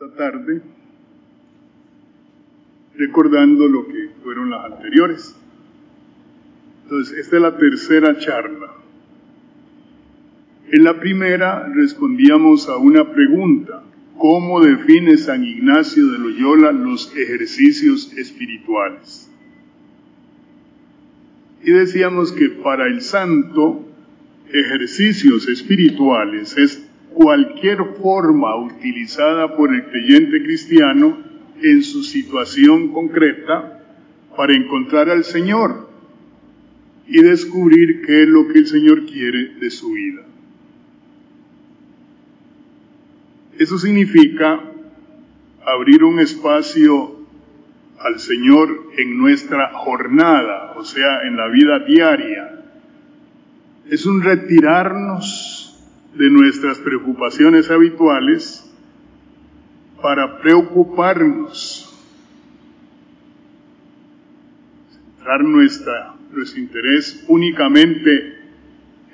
esta tarde recordando lo que fueron las anteriores. Entonces, esta es la tercera charla. En la primera respondíamos a una pregunta. ¿Cómo define San Ignacio de Loyola los ejercicios espirituales? Y decíamos que para el santo, ejercicios espirituales es cualquier forma utilizada por el creyente cristiano en su situación concreta para encontrar al Señor y descubrir qué es lo que el Señor quiere de su vida. Eso significa abrir un espacio al Señor en nuestra jornada, o sea, en la vida diaria. Es un retirarnos de nuestras preocupaciones habituales para preocuparnos, centrar nuestra, nuestro interés únicamente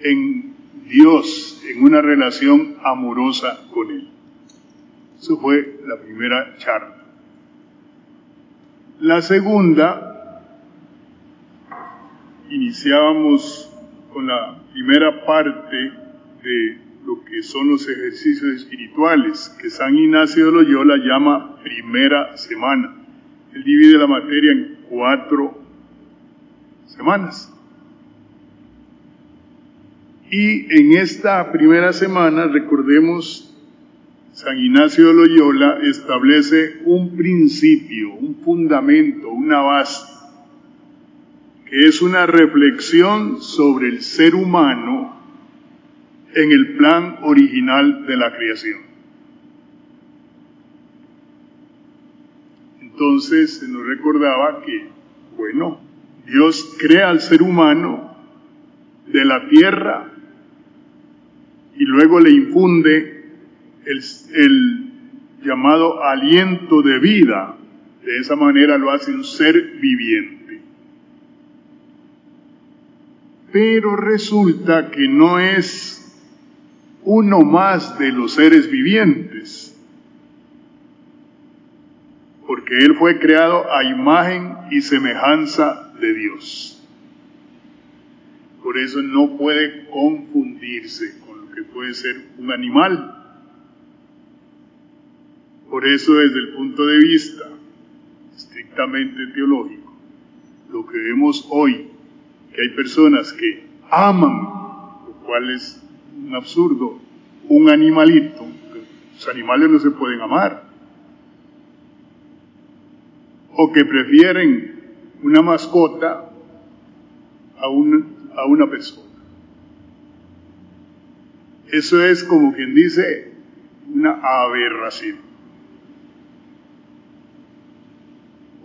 en Dios, en una relación amorosa con Él. Eso fue la primera charla. La segunda, iniciábamos con la primera parte de lo que son los ejercicios espirituales, que San Ignacio de Loyola llama primera semana. Él divide la materia en cuatro semanas. Y en esta primera semana, recordemos San Ignacio de Loyola establece un principio, un fundamento, una base, que es una reflexión sobre el ser humano en el plan original de la creación. Entonces se nos recordaba que, bueno, Dios crea al ser humano de la tierra y luego le infunde el, llamado aliento de vida. De esa manera lo hace un ser viviente. Pero resulta que no es uno más de los seres vivientes, porque Él fue creado a imagen y semejanza de Dios. Por eso no puede confundirse con lo que puede ser un animal por eso desde el punto de vista estrictamente teológico, lo que vemos hoy, que hay personas que aman, lo cual es un absurdo, un animalito, los animales no se pueden amar, o que prefieren una mascota a, a una persona. Eso es como quien dice una aberración.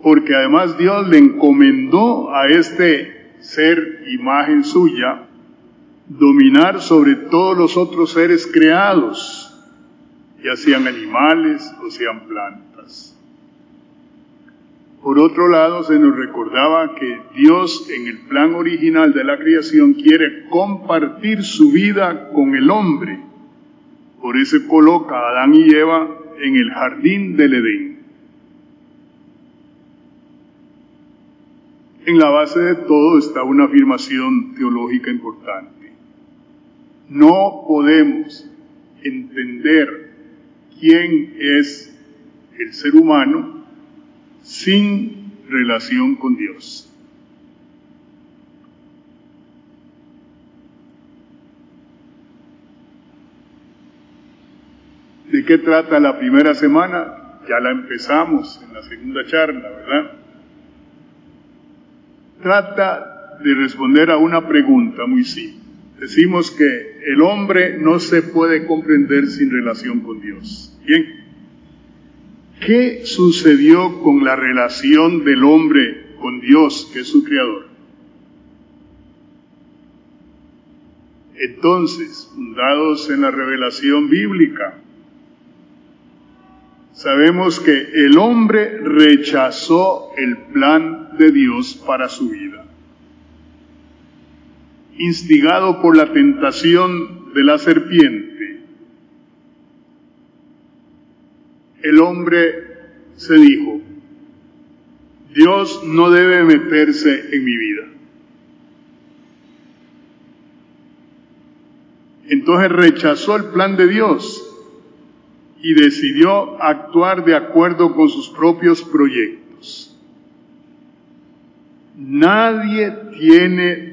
porque además Dios le encomendó a este ser imagen suya dominar sobre todos los otros seres creados, ya sean animales o sean plantas. Por otro lado, se nos recordaba que Dios en el plan original de la creación quiere compartir su vida con el hombre. Por eso coloca a Adán y Eva en el jardín del Edén. En la base de todo está una afirmación teológica importante. No podemos entender quién es el ser humano sin relación con Dios. ¿De qué trata la primera semana? Ya la empezamos en la segunda charla, ¿verdad? trata de responder a una pregunta muy simple. Decimos que el hombre no se puede comprender sin relación con Dios. Bien, ¿qué sucedió con la relación del hombre con Dios, que es su creador? Entonces, fundados en la revelación bíblica, sabemos que el hombre rechazó el plan de Dios para su vida. Instigado por la tentación de la serpiente, el hombre se dijo, Dios no debe meterse en mi vida. Entonces rechazó el plan de Dios y decidió actuar de acuerdo con sus propios proyectos. Nadie tiene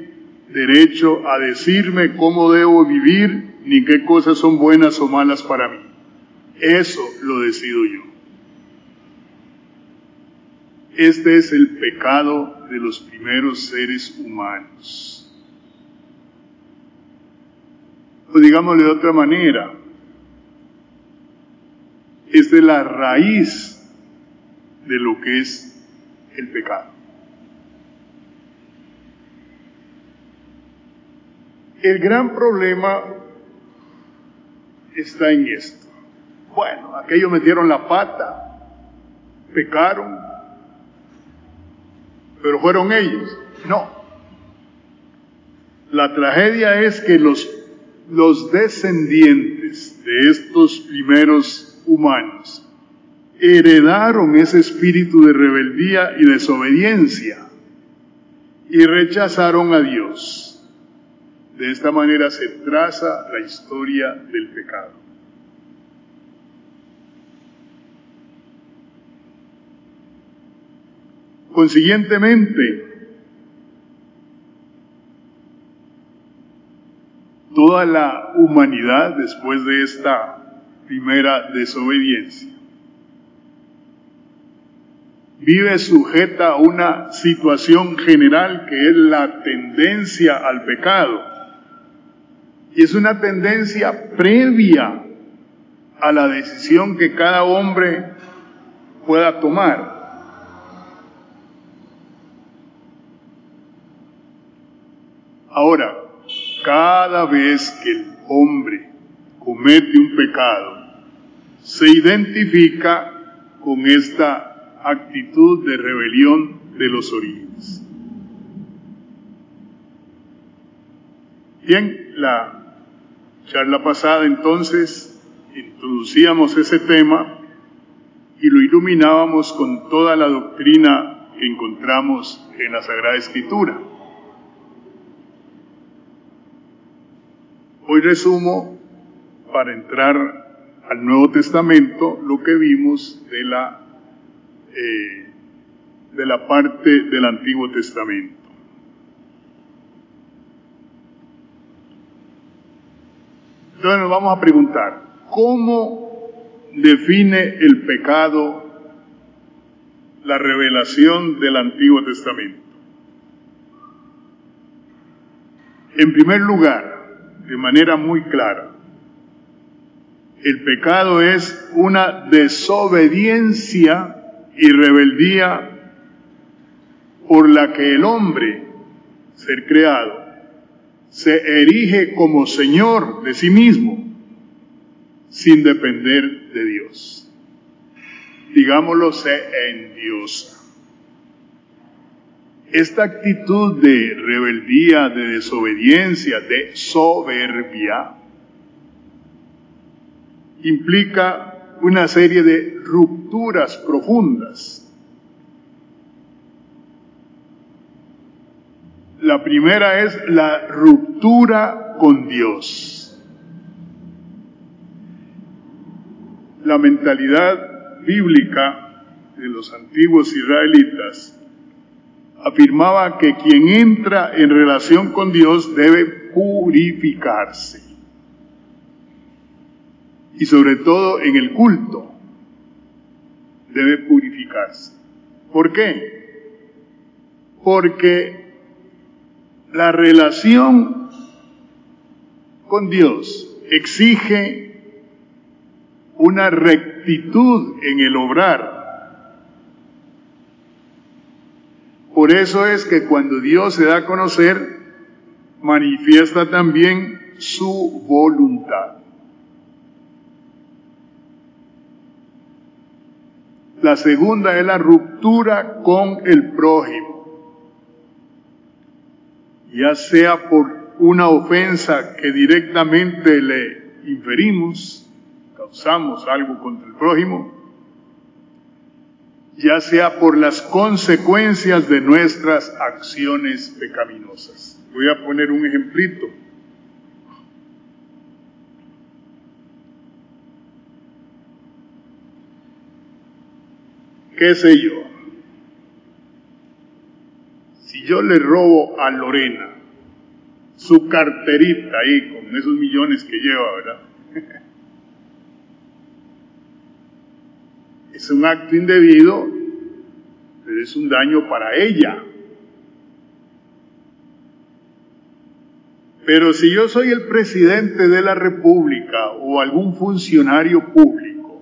derecho a decirme cómo debo vivir ni qué cosas son buenas o malas para mí. Eso lo decido yo. Este es el pecado de los primeros seres humanos. O digámosle de otra manera, es de la raíz de lo que es el pecado. El gran problema está en esto. Bueno, aquellos metieron la pata, pecaron, pero fueron ellos. No. La tragedia es que los, los descendientes de estos primeros humanos heredaron ese espíritu de rebeldía y desobediencia y rechazaron a Dios. De esta manera se traza la historia del pecado. Consiguientemente, toda la humanidad después de esta primera desobediencia. Vive sujeta a una situación general que es la tendencia al pecado. Y es una tendencia previa a la decisión que cada hombre pueda tomar. Ahora, cada vez que el hombre comete un pecado, se identifica con esta actitud de rebelión de los orígenes. Bien, la charla pasada entonces introducíamos ese tema y lo iluminábamos con toda la doctrina que encontramos en la Sagrada Escritura. Hoy resumo para entrar al Nuevo Testamento lo que vimos de la, eh, de la parte del Antiguo Testamento. Entonces nos vamos a preguntar, ¿cómo define el pecado la revelación del Antiguo Testamento? En primer lugar, de manera muy clara, el pecado es una desobediencia y rebeldía por la que el hombre, ser creado, se erige como Señor de sí mismo, sin depender de Dios. Digámoslo, se endiosa. Esta actitud de rebeldía, de desobediencia, de soberbia, implica una serie de rupturas profundas. La primera es la ruptura con Dios. La mentalidad bíblica de los antiguos israelitas afirmaba que quien entra en relación con Dios debe purificarse y sobre todo en el culto debe purificarse. ¿Por qué? Porque la relación con Dios exige una rectitud en el obrar. Por eso es que cuando Dios se da a conocer, manifiesta también su voluntad. La segunda es la ruptura con el prójimo, ya sea por una ofensa que directamente le inferimos, causamos algo contra el prójimo, ya sea por las consecuencias de nuestras acciones pecaminosas. Voy a poner un ejemplito. ¿Qué sé yo? Yo le robo a Lorena su carterita ahí con esos millones que lleva, ¿verdad? es un acto indebido, pero es un daño para ella. Pero si yo soy el presidente de la República o algún funcionario público,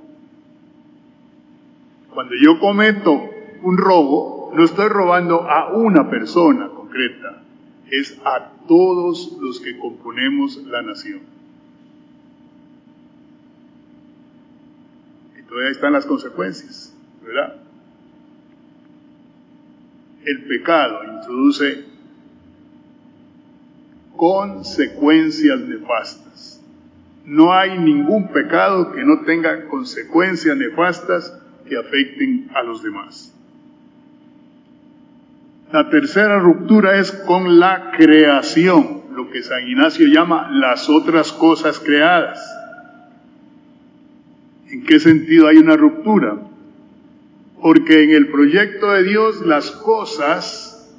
cuando yo cometo un robo, no estoy robando a una persona concreta, es a todos los que componemos la nación. Y todavía están las consecuencias, ¿verdad? El pecado introduce consecuencias nefastas. No hay ningún pecado que no tenga consecuencias nefastas que afecten a los demás. La tercera ruptura es con la creación, lo que San Ignacio llama las otras cosas creadas. ¿En qué sentido hay una ruptura? Porque en el proyecto de Dios las cosas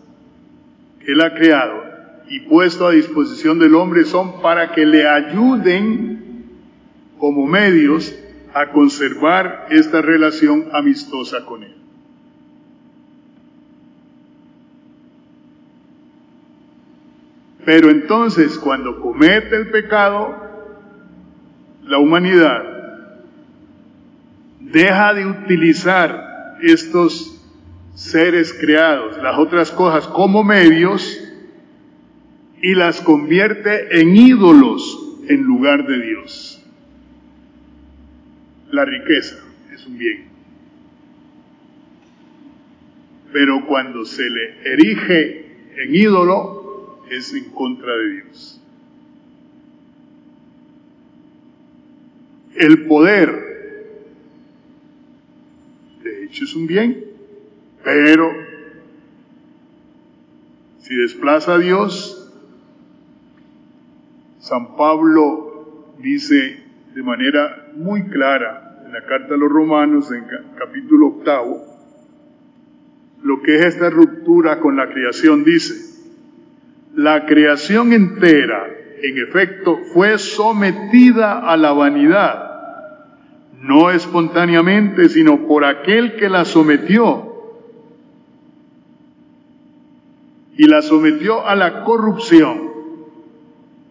que Él ha creado y puesto a disposición del hombre son para que le ayuden como medios a conservar esta relación amistosa con Él. Pero entonces, cuando comete el pecado, la humanidad deja de utilizar estos seres creados, las otras cosas, como medios y las convierte en ídolos en lugar de Dios. La riqueza es un bien. Pero cuando se le erige en ídolo, es en contra de Dios. El poder, de hecho, es un bien, pero si desplaza a Dios, San Pablo dice de manera muy clara en la carta a los romanos, en capítulo octavo, lo que es esta ruptura con la creación, dice, la creación entera, en efecto, fue sometida a la vanidad, no espontáneamente, sino por aquel que la sometió. Y la sometió a la corrupción.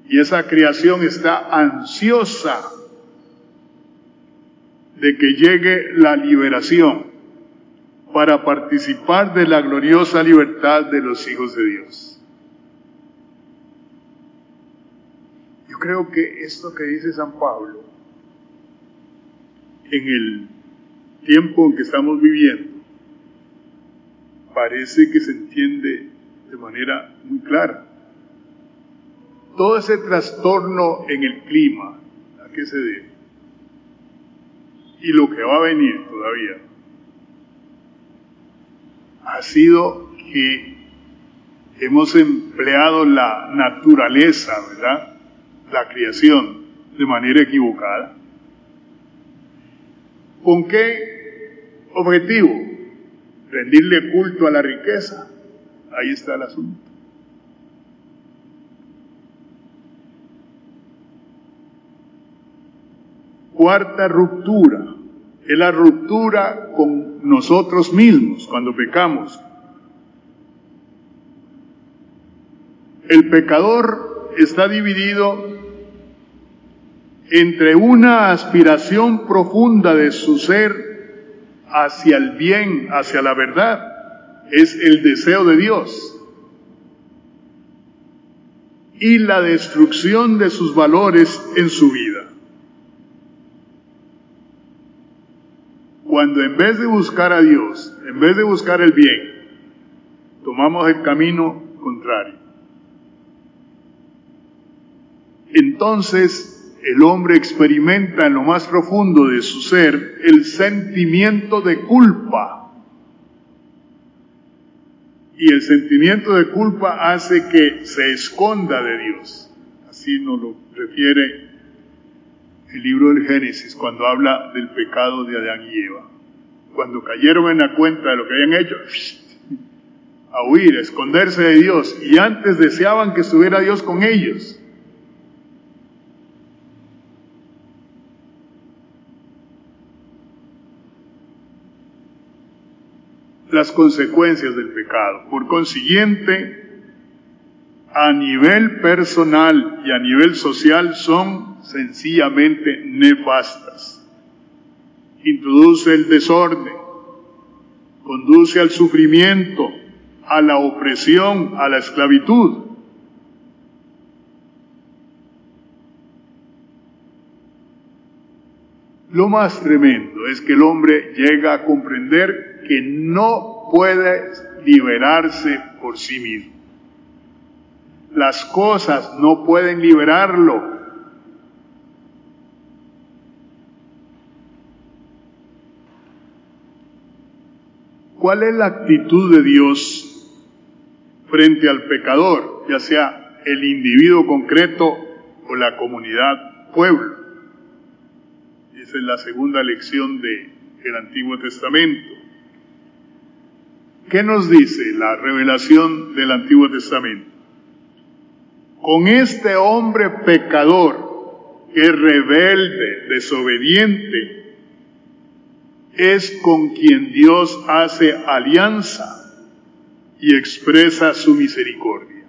Y esa creación está ansiosa de que llegue la liberación para participar de la gloriosa libertad de los hijos de Dios. Creo que esto que dice San Pablo, en el tiempo en que estamos viviendo, parece que se entiende de manera muy clara. Todo ese trastorno en el clima, ¿a qué se debe? Y lo que va a venir todavía, ha sido que hemos empleado la naturaleza, ¿verdad? La creación de manera equivocada. ¿Con qué objetivo? Rendirle culto a la riqueza. Ahí está el asunto. Cuarta ruptura es la ruptura con nosotros mismos cuando pecamos. El pecador está dividido entre una aspiración profunda de su ser hacia el bien, hacia la verdad, es el deseo de Dios, y la destrucción de sus valores en su vida. Cuando en vez de buscar a Dios, en vez de buscar el bien, tomamos el camino contrario. Entonces el hombre experimenta en lo más profundo de su ser el sentimiento de culpa Y el sentimiento de culpa hace que se esconda de Dios. Así nos lo refiere el libro del Génesis cuando habla del pecado de Adán y Eva. Cuando cayeron en la cuenta de lo que habían hecho, a huir, a esconderse de Dios. Y antes deseaban que estuviera Dios con ellos. Las consecuencias del pecado. Por consiguiente, a nivel personal y a nivel social son sencillamente nefastas. Introduce el desorden, conduce al sufrimiento, a la opresión, a la esclavitud. Lo más tremendo es que el hombre llega a comprender que no puede liberarse por sí mismo. Las cosas no pueden liberarlo. ¿Cuál es la actitud de Dios frente al pecador, ya sea el individuo concreto o la comunidad, pueblo? Esa es la segunda lección del Antiguo Testamento. ¿Qué nos dice la revelación del Antiguo Testamento? Con este hombre pecador, que es rebelde, desobediente, es con quien Dios hace alianza y expresa su misericordia.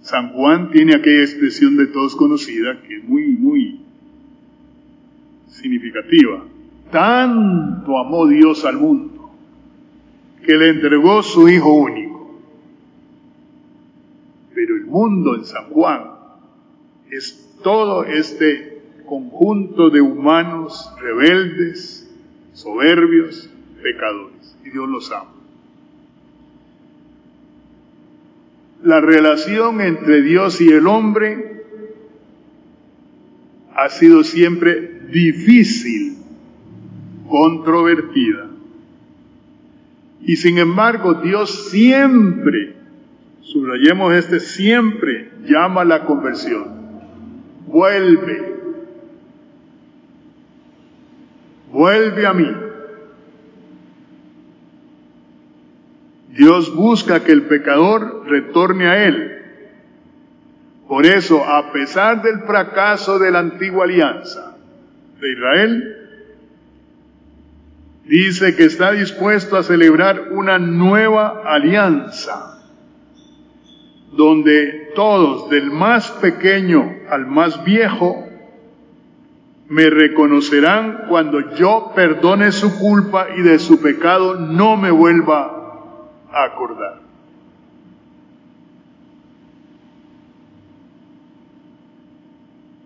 San Juan tiene aquella expresión de todos conocida que es muy, muy significativa. Tanto amó Dios al mundo que le entregó su Hijo único. Pero el mundo en San Juan es todo este conjunto de humanos rebeldes, soberbios, pecadores. Y Dios los ama. La relación entre Dios y el hombre ha sido siempre difícil controvertida. Y sin embargo, Dios siempre, subrayemos este, siempre llama a la conversión. Vuelve. Vuelve a mí. Dios busca que el pecador retorne a Él. Por eso, a pesar del fracaso de la antigua alianza de Israel, dice que está dispuesto a celebrar una nueva alianza, donde todos, del más pequeño al más viejo, me reconocerán cuando yo perdone su culpa y de su pecado no me vuelva a acordar.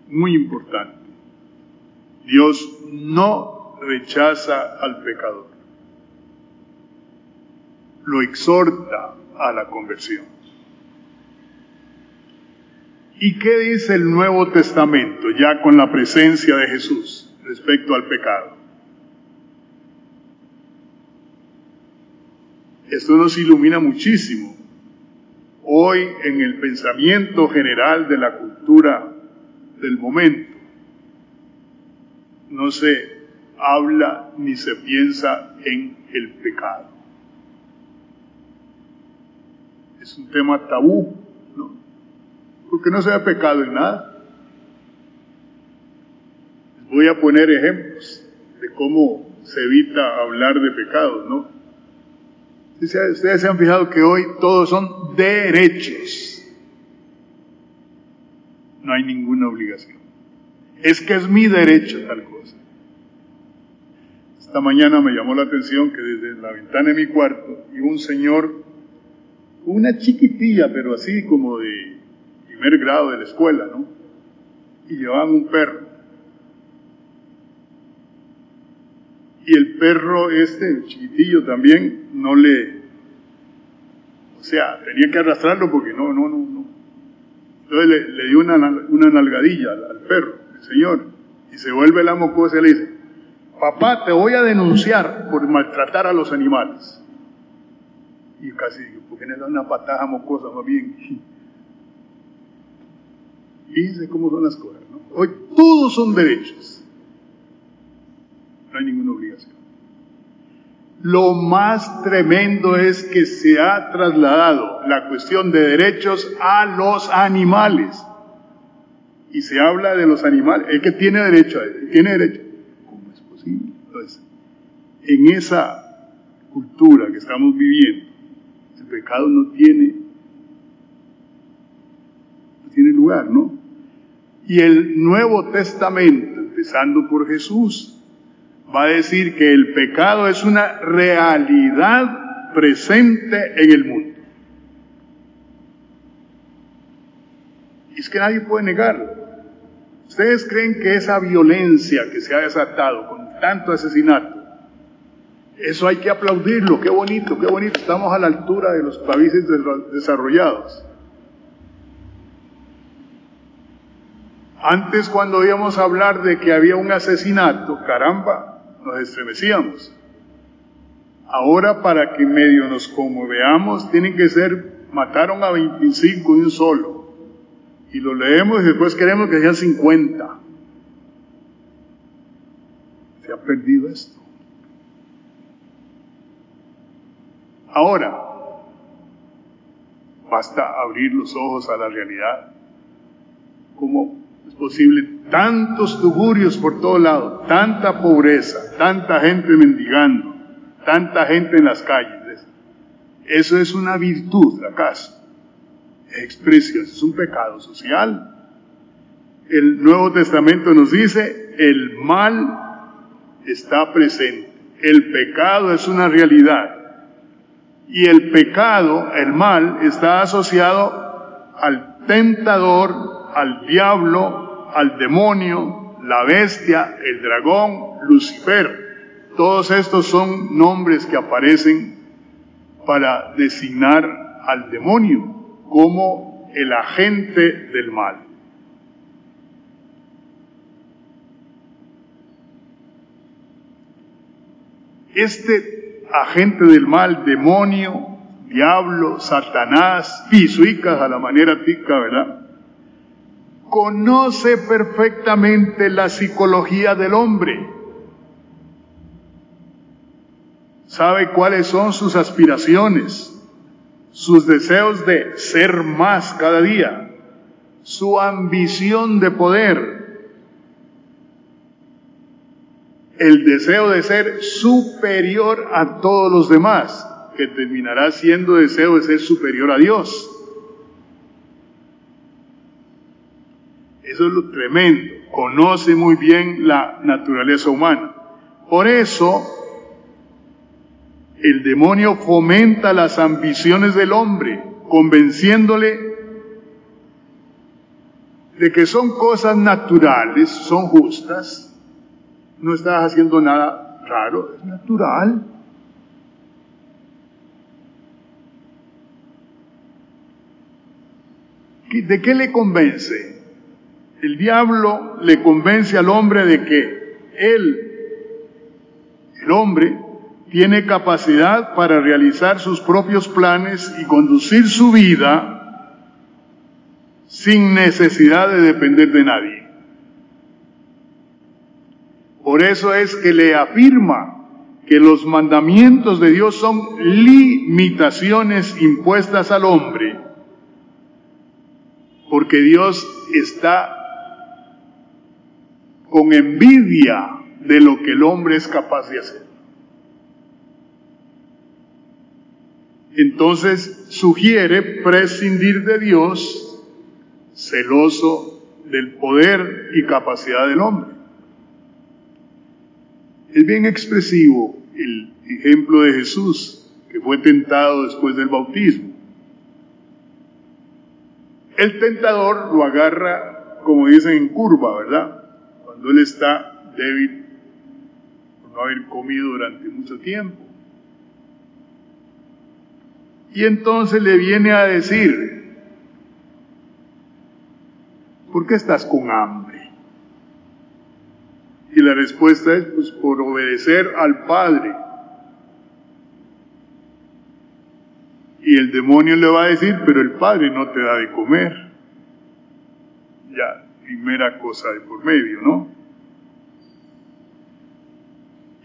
Muy importante. Dios no rechaza al pecador. Lo exhorta a la conversión. ¿Y qué dice el Nuevo Testamento ya con la presencia de Jesús respecto al pecado? Esto nos ilumina muchísimo. Hoy en el pensamiento general de la cultura del momento, no se habla ni se piensa en el pecado. Es un tema tabú, ¿no? Porque no se ve pecado en nada. voy a poner ejemplos de cómo se evita hablar de pecados, ¿no? Ustedes se han fijado que hoy todos son derechos. No hay ninguna obligación. Es que es mi derecho tal cosa. Esta mañana me llamó la atención que desde la ventana de mi cuarto iba un señor, una chiquitilla, pero así como de primer grado de la escuela, ¿no? Y llevaban un perro. Y el perro este, chiquitillo también, no le, o sea, tenía que arrastrarlo porque no, no, no, no. Entonces le, dio una, una nalgadilla al, al, perro, el señor, y se vuelve la mocosa y le dice, papá, te voy a denunciar por maltratar a los animales. Y casi digo, ¿por qué le da una patada mocosa más bien? Fíjense cómo son las cosas, ¿no? Hoy todos son derechos. No hay ninguna obligación. Lo más tremendo es que se ha trasladado la cuestión de derechos a los animales. Y se habla de los animales, el que tiene derecho a él, tiene derecho. ¿Cómo es posible? Entonces, en esa cultura que estamos viviendo, el pecado no tiene, no tiene lugar, ¿no? Y el Nuevo Testamento, empezando por Jesús, va a decir que el pecado es una realidad presente en el mundo. Y es que nadie puede negarlo. ¿Ustedes creen que esa violencia que se ha desatado con tanto asesinato, eso hay que aplaudirlo, qué bonito, qué bonito, estamos a la altura de los países desarrollados. Antes cuando oíamos hablar de que había un asesinato, caramba, nos estremecíamos. Ahora para que medio nos conmoveamos, tienen que ser, mataron a 25 de un solo. Y lo leemos y después queremos que sean 50. Se ha perdido esto. Ahora, basta abrir los ojos a la realidad. ¿Cómo es posible tantos tugurios por todo lado, tanta pobreza, tanta gente mendigando, tanta gente en las calles. Eso es una virtud, ¿acaso? Expresión, es un pecado social. El Nuevo Testamento nos dice, el mal está presente, el pecado es una realidad. Y el pecado, el mal, está asociado al tentador, al diablo, al demonio, la bestia, el dragón, Lucifer. Todos estos son nombres que aparecen para designar al demonio como el agente del mal. Este agente del mal, demonio, diablo, Satanás, pisuicas a la manera tica, ¿verdad? conoce perfectamente la psicología del hombre. Sabe cuáles son sus aspiraciones, sus deseos de ser más cada día, su ambición de poder, el deseo de ser superior a todos los demás, que terminará siendo deseo de ser superior a Dios. Eso es lo tremendo. Conoce muy bien la naturaleza humana. Por eso, el demonio fomenta las ambiciones del hombre, convenciéndole de que son cosas naturales, son justas. No estás haciendo nada raro, es natural. ¿De qué le convence? El diablo le convence al hombre de que él, el hombre, tiene capacidad para realizar sus propios planes y conducir su vida sin necesidad de depender de nadie. Por eso es que le afirma que los mandamientos de Dios son limitaciones impuestas al hombre, porque Dios está con envidia de lo que el hombre es capaz de hacer. Entonces sugiere prescindir de Dios, celoso del poder y capacidad del hombre. Es bien expresivo el ejemplo de Jesús, que fue tentado después del bautismo. El tentador lo agarra, como dicen, en curva, ¿verdad? cuando él está débil por no haber comido durante mucho tiempo. Y entonces le viene a decir, ¿por qué estás con hambre? Y la respuesta es, pues, por obedecer al Padre. Y el demonio le va a decir, pero el Padre no te da de comer. Ya, primera cosa de por medio, ¿no?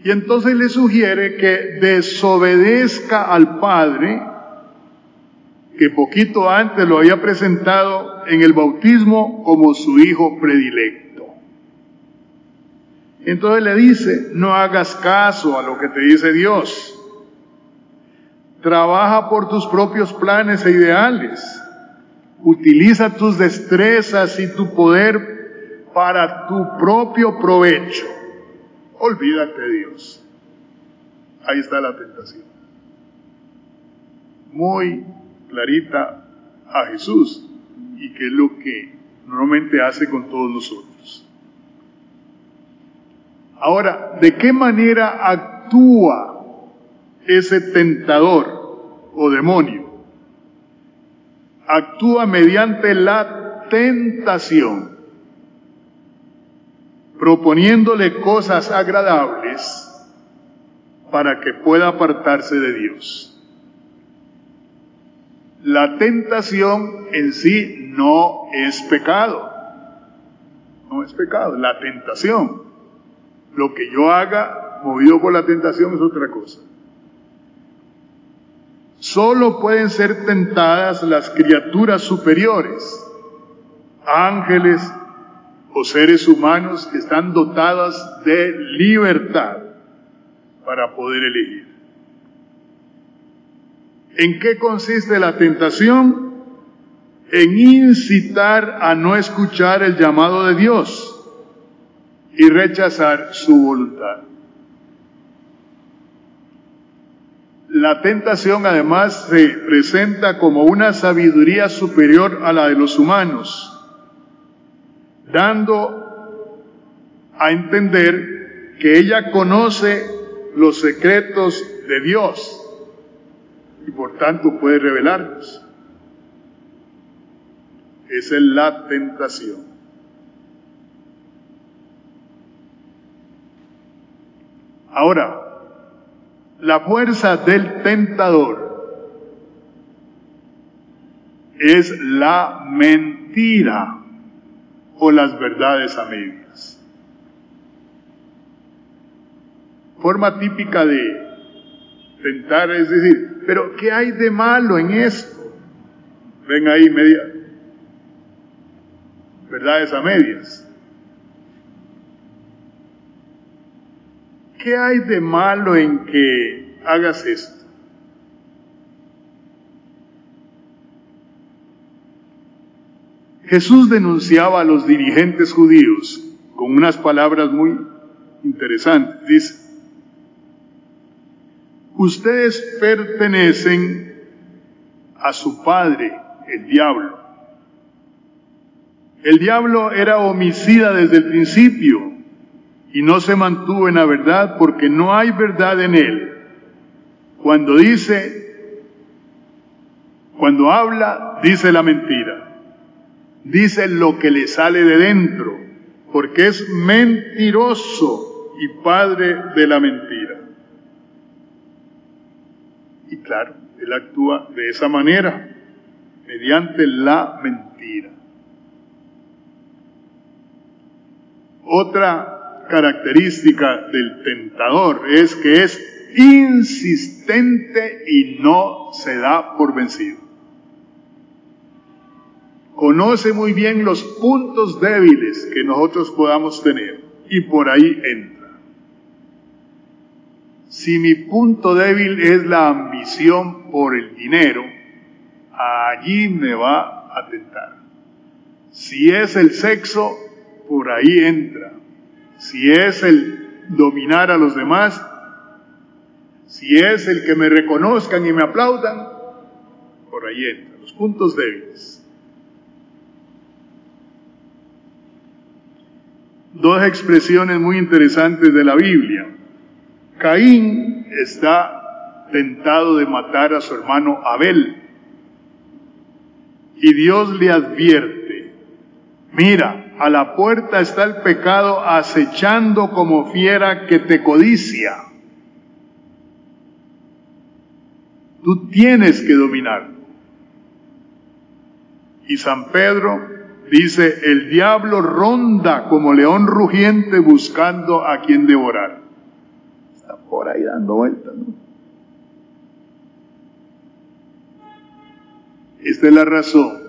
Y entonces le sugiere que desobedezca al Padre, que poquito antes lo había presentado en el bautismo como su hijo predilecto. Entonces le dice, no hagas caso a lo que te dice Dios. Trabaja por tus propios planes e ideales. Utiliza tus destrezas y tu poder para tu propio provecho. Olvídate de Dios. Ahí está la tentación. Muy clarita a Jesús y que es lo que normalmente hace con todos nosotros. Ahora, ¿de qué manera actúa ese tentador o demonio? Actúa mediante la tentación proponiéndole cosas agradables para que pueda apartarse de Dios. La tentación en sí no es pecado. No es pecado, la tentación. Lo que yo haga movido por la tentación es otra cosa. Solo pueden ser tentadas las criaturas superiores, ángeles, o seres humanos que están dotadas de libertad para poder elegir. ¿En qué consiste la tentación? En incitar a no escuchar el llamado de Dios y rechazar su voluntad. La tentación además se presenta como una sabiduría superior a la de los humanos dando a entender que ella conoce los secretos de Dios y por tanto puede revelarlos. Esa es la tentación. Ahora, la fuerza del tentador es la mentira o las verdades a medias. Forma típica de tentar es decir, pero ¿qué hay de malo en esto? Ven ahí media, verdades a medias. ¿Qué hay de malo en que hagas esto? Jesús denunciaba a los dirigentes judíos con unas palabras muy interesantes. Dice, ustedes pertenecen a su padre, el diablo. El diablo era homicida desde el principio y no se mantuvo en la verdad porque no hay verdad en él. Cuando dice, cuando habla, dice la mentira dice lo que le sale de dentro, porque es mentiroso y padre de la mentira. Y claro, él actúa de esa manera, mediante la mentira. Otra característica del tentador es que es insistente y no se da por vencido conoce muy bien los puntos débiles que nosotros podamos tener y por ahí entra. Si mi punto débil es la ambición por el dinero, allí me va a tentar. Si es el sexo, por ahí entra. Si es el dominar a los demás, si es el que me reconozcan y me aplaudan, por ahí entra. Los puntos débiles. dos expresiones muy interesantes de la Biblia. Caín está tentado de matar a su hermano Abel y Dios le advierte, mira, a la puerta está el pecado acechando como fiera que te codicia. Tú tienes que dominarlo. Y San Pedro dice, el diablo ronda como león rugiente buscando a quien devorar. Está por ahí dando vueltas, ¿no? Esta es la razón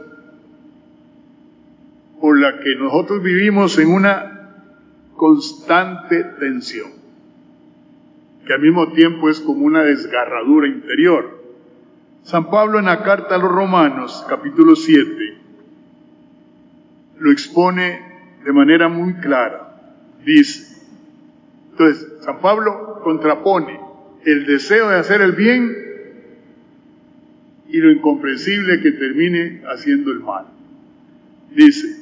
por la que nosotros vivimos en una constante tensión, que al mismo tiempo es como una desgarradura interior. San Pablo en la carta a los Romanos, capítulo 7, lo expone de manera muy clara. Dice, entonces, San Pablo contrapone el deseo de hacer el bien y lo incomprensible que termine haciendo el mal. Dice,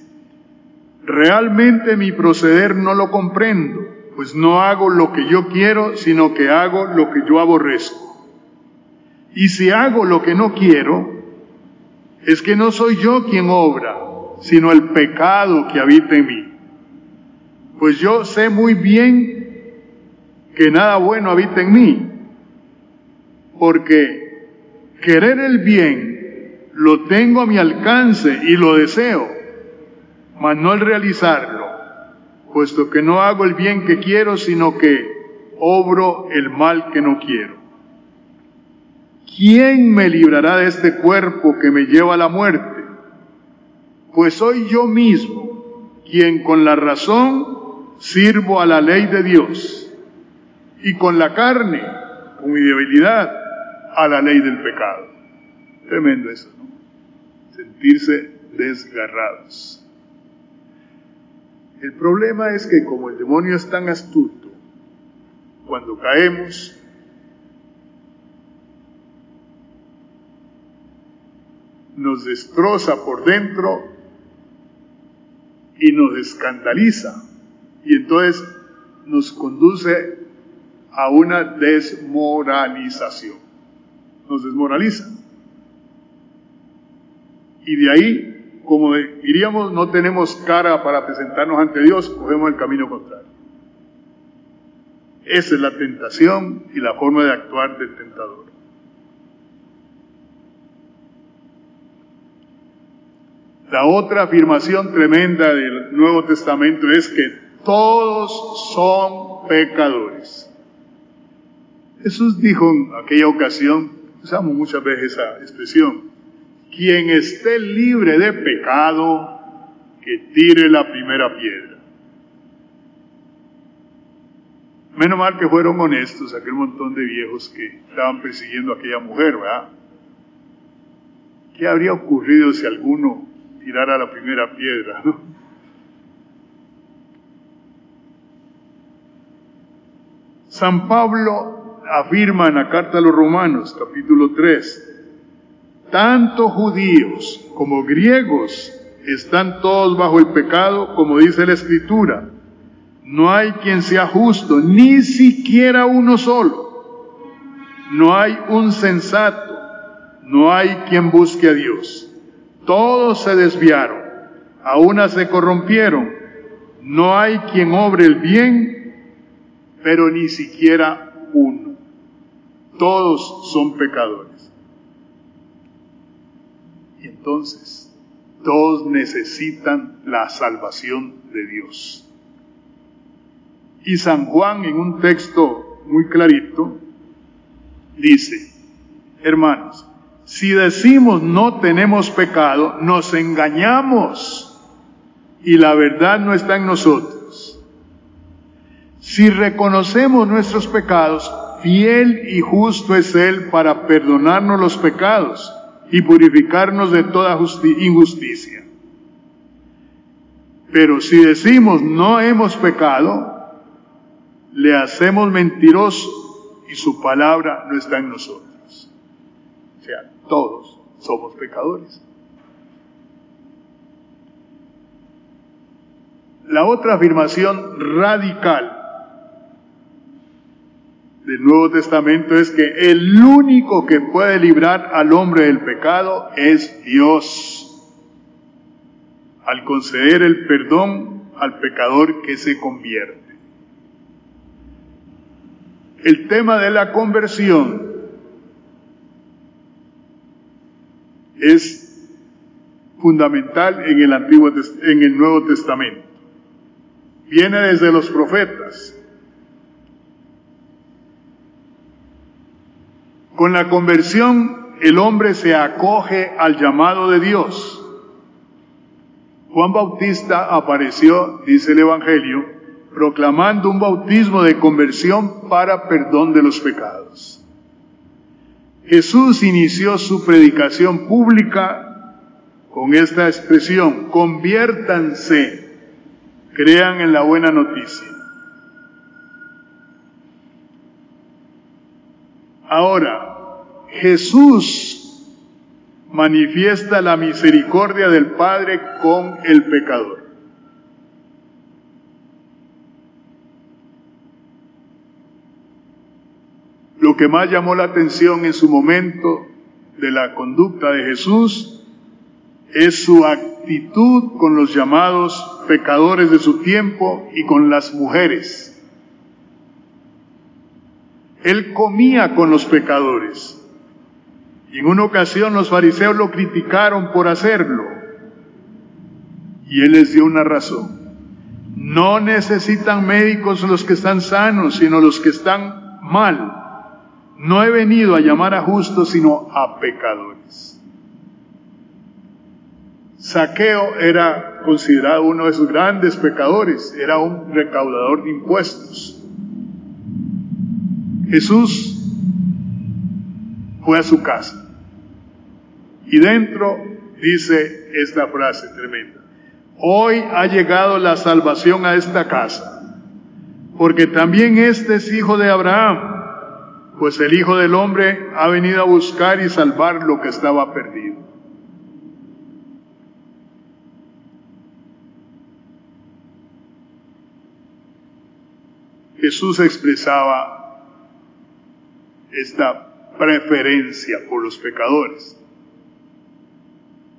Realmente mi proceder no lo comprendo, pues no hago lo que yo quiero, sino que hago lo que yo aborrezco. Y si hago lo que no quiero, es que no soy yo quien obra, sino el pecado que habita en mí. Pues yo sé muy bien que nada bueno habita en mí, porque querer el bien lo tengo a mi alcance y lo deseo mas no el realizarlo, puesto que no hago el bien que quiero, sino que obro el mal que no quiero. ¿Quién me librará de este cuerpo que me lleva a la muerte? Pues soy yo mismo quien con la razón sirvo a la ley de Dios y con la carne, con mi debilidad, a la ley del pecado. Tremendo eso, ¿no? Sentirse desgarrados. El problema es que como el demonio es tan astuto, cuando caemos, nos destroza por dentro y nos escandaliza. Y entonces nos conduce a una desmoralización. Nos desmoraliza. Y de ahí como diríamos, no tenemos cara para presentarnos ante Dios, cogemos el camino contrario. Esa es la tentación y la forma de actuar del tentador. La otra afirmación tremenda del Nuevo Testamento es que todos son pecadores. Jesús dijo en aquella ocasión, usamos muchas veces esa expresión, quien esté libre de pecado, que tire la primera piedra. Menos mal que fueron honestos aquel montón de viejos que estaban persiguiendo a aquella mujer, ¿verdad? ¿Qué habría ocurrido si alguno tirara la primera piedra? San Pablo afirma en la carta a los Romanos, capítulo 3, tanto judíos como griegos están todos bajo el pecado, como dice la Escritura. No hay quien sea justo, ni siquiera uno solo. No hay un sensato, no hay quien busque a Dios. Todos se desviaron, a una se corrompieron. No hay quien obre el bien, pero ni siquiera uno. Todos son pecadores. Entonces, todos necesitan la salvación de Dios. Y San Juan en un texto muy clarito dice, hermanos, si decimos no tenemos pecado, nos engañamos y la verdad no está en nosotros. Si reconocemos nuestros pecados, fiel y justo es Él para perdonarnos los pecados y purificarnos de toda injusticia. Pero si decimos no hemos pecado, le hacemos mentiroso y su palabra no está en nosotros. O sea, todos somos pecadores. La otra afirmación radical del Nuevo Testamento es que el único que puede librar al hombre del pecado es Dios. al conceder el perdón al pecador que se convierte. El tema de la conversión es fundamental en el Antiguo en el Nuevo Testamento. Viene desde los profetas. Con la conversión el hombre se acoge al llamado de Dios. Juan Bautista apareció, dice el Evangelio, proclamando un bautismo de conversión para perdón de los pecados. Jesús inició su predicación pública con esta expresión, conviértanse, crean en la buena noticia. Ahora, Jesús manifiesta la misericordia del Padre con el pecador. Lo que más llamó la atención en su momento de la conducta de Jesús es su actitud con los llamados pecadores de su tiempo y con las mujeres. Él comía con los pecadores. Y en una ocasión los fariseos lo criticaron por hacerlo. Y él les dio una razón. No necesitan médicos los que están sanos, sino los que están mal. No he venido a llamar a justos, sino a pecadores. Saqueo era considerado uno de sus grandes pecadores, era un recaudador de impuestos. Jesús fue a su casa y dentro dice esta frase tremenda. Hoy ha llegado la salvación a esta casa, porque también este es hijo de Abraham pues el Hijo del Hombre ha venido a buscar y salvar lo que estaba perdido. Jesús expresaba esta preferencia por los pecadores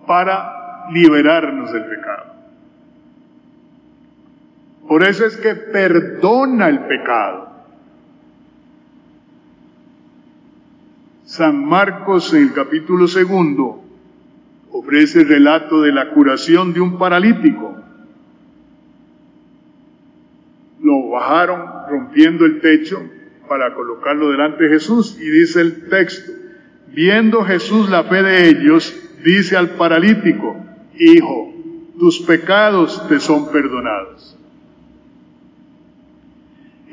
para liberarnos del pecado. Por eso es que perdona el pecado. San Marcos en el capítulo segundo ofrece el relato de la curación de un paralítico. Lo bajaron rompiendo el techo para colocarlo delante de Jesús y dice el texto, viendo Jesús la fe de ellos, dice al paralítico, Hijo, tus pecados te son perdonados.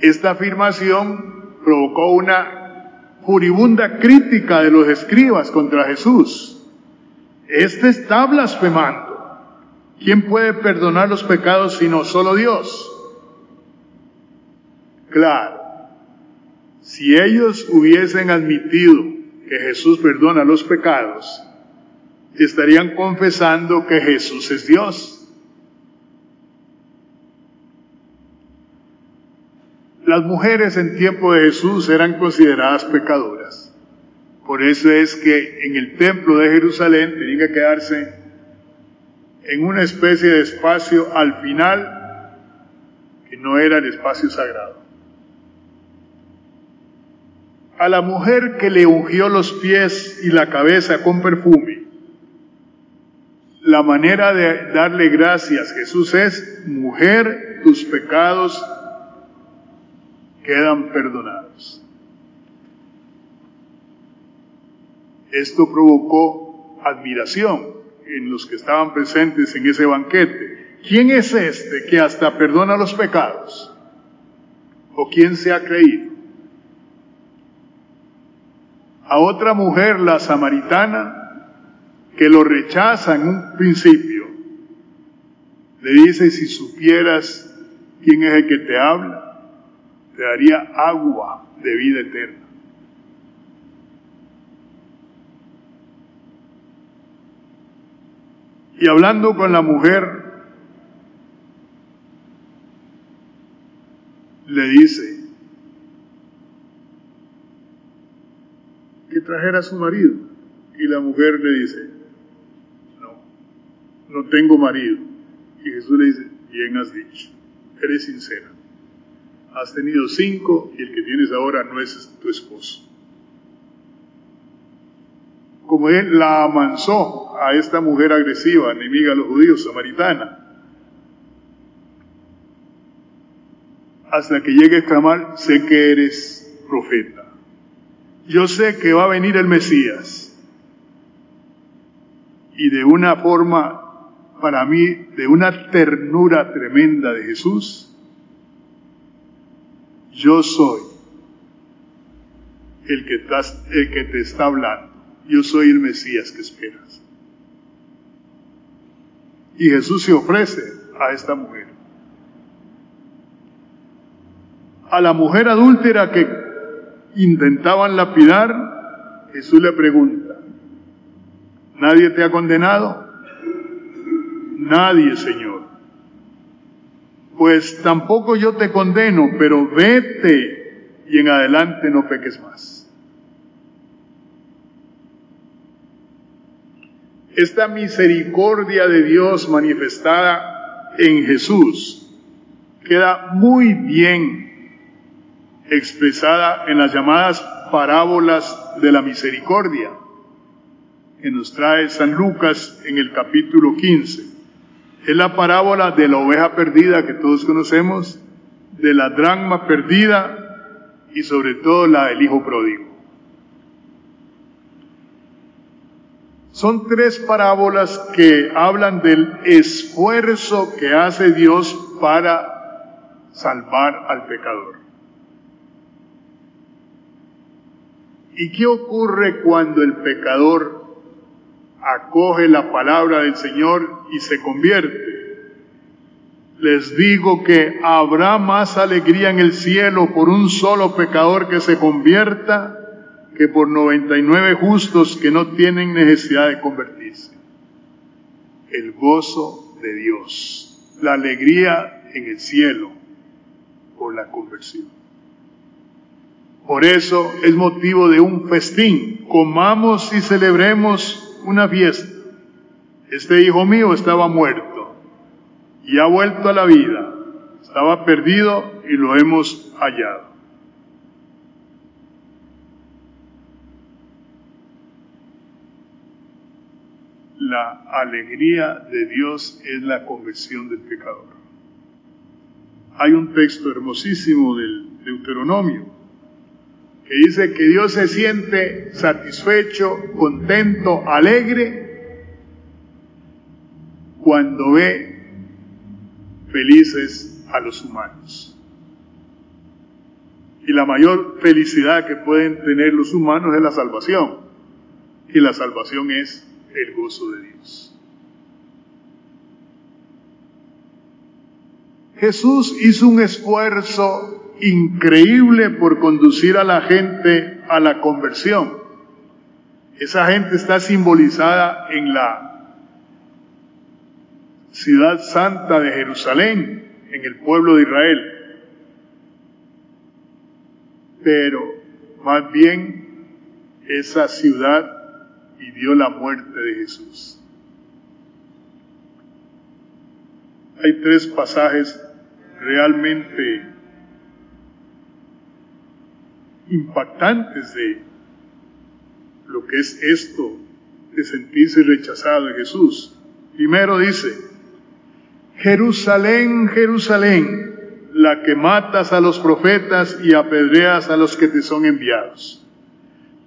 Esta afirmación provocó una furibunda crítica de los escribas contra Jesús. Este está blasfemando. ¿Quién puede perdonar los pecados sino solo Dios? Claro, si ellos hubiesen admitido que Jesús perdona los pecados, estarían confesando que Jesús es Dios. Las mujeres en tiempo de Jesús eran consideradas pecadoras. Por eso es que en el templo de Jerusalén tenían que quedarse en una especie de espacio al final que no era el espacio sagrado. A la mujer que le ungió los pies y la cabeza con perfume, la manera de darle gracias Jesús es, mujer, tus pecados quedan perdonados. Esto provocó admiración en los que estaban presentes en ese banquete. ¿Quién es este que hasta perdona los pecados? ¿O quién se ha creído? A otra mujer, la samaritana, que lo rechaza en un principio, le dice, si supieras quién es el que te habla, te daría agua de vida eterna. Y hablando con la mujer, le dice trajera a su marido. Y la mujer le dice, no, no tengo marido. Y Jesús le dice, bien has dicho, eres sincera. Has tenido cinco y el que tienes ahora no es tu esposo. Como él la amansó a esta mujer agresiva, enemiga de los judíos, samaritana, hasta que llegue a exclamar, sé que eres profeta. Yo sé que va a venir el Mesías. Y de una forma, para mí, de una ternura tremenda de Jesús, yo soy el que, el que te está hablando. Yo soy el Mesías que esperas. Y Jesús se ofrece a esta mujer. A la mujer adúltera que intentaban lapidar, Jesús le pregunta, ¿nadie te ha condenado? Nadie, Señor. Pues tampoco yo te condeno, pero vete y en adelante no peques más. Esta misericordia de Dios manifestada en Jesús queda muy bien expresada en las llamadas parábolas de la misericordia, que nos trae San Lucas en el capítulo 15. Es la parábola de la oveja perdida que todos conocemos, de la dragma perdida y sobre todo la del hijo pródigo. Son tres parábolas que hablan del esfuerzo que hace Dios para salvar al pecador. ¿Y qué ocurre cuando el pecador acoge la palabra del Señor y se convierte? Les digo que habrá más alegría en el cielo por un solo pecador que se convierta que por 99 justos que no tienen necesidad de convertirse. El gozo de Dios, la alegría en el cielo por la conversión. Por eso es motivo de un festín. Comamos y celebremos una fiesta. Este hijo mío estaba muerto y ha vuelto a la vida. Estaba perdido y lo hemos hallado. La alegría de Dios es la conversión del pecador. Hay un texto hermosísimo del Deuteronomio que dice que Dios se siente satisfecho, contento, alegre cuando ve felices a los humanos. Y la mayor felicidad que pueden tener los humanos es la salvación. Y la salvación es el gozo de Dios. Jesús hizo un esfuerzo increíble por conducir a la gente a la conversión. Esa gente está simbolizada en la ciudad santa de Jerusalén, en el pueblo de Israel. Pero más bien esa ciudad vivió la muerte de Jesús. Hay tres pasajes realmente impactantes de lo que es esto de sentirse rechazado de Jesús. Primero dice, Jerusalén, Jerusalén, la que matas a los profetas y apedreas a los que te son enviados.